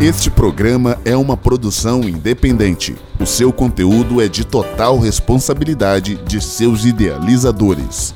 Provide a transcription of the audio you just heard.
Este programa é uma produção independente. O seu conteúdo é de total responsabilidade de seus idealizadores.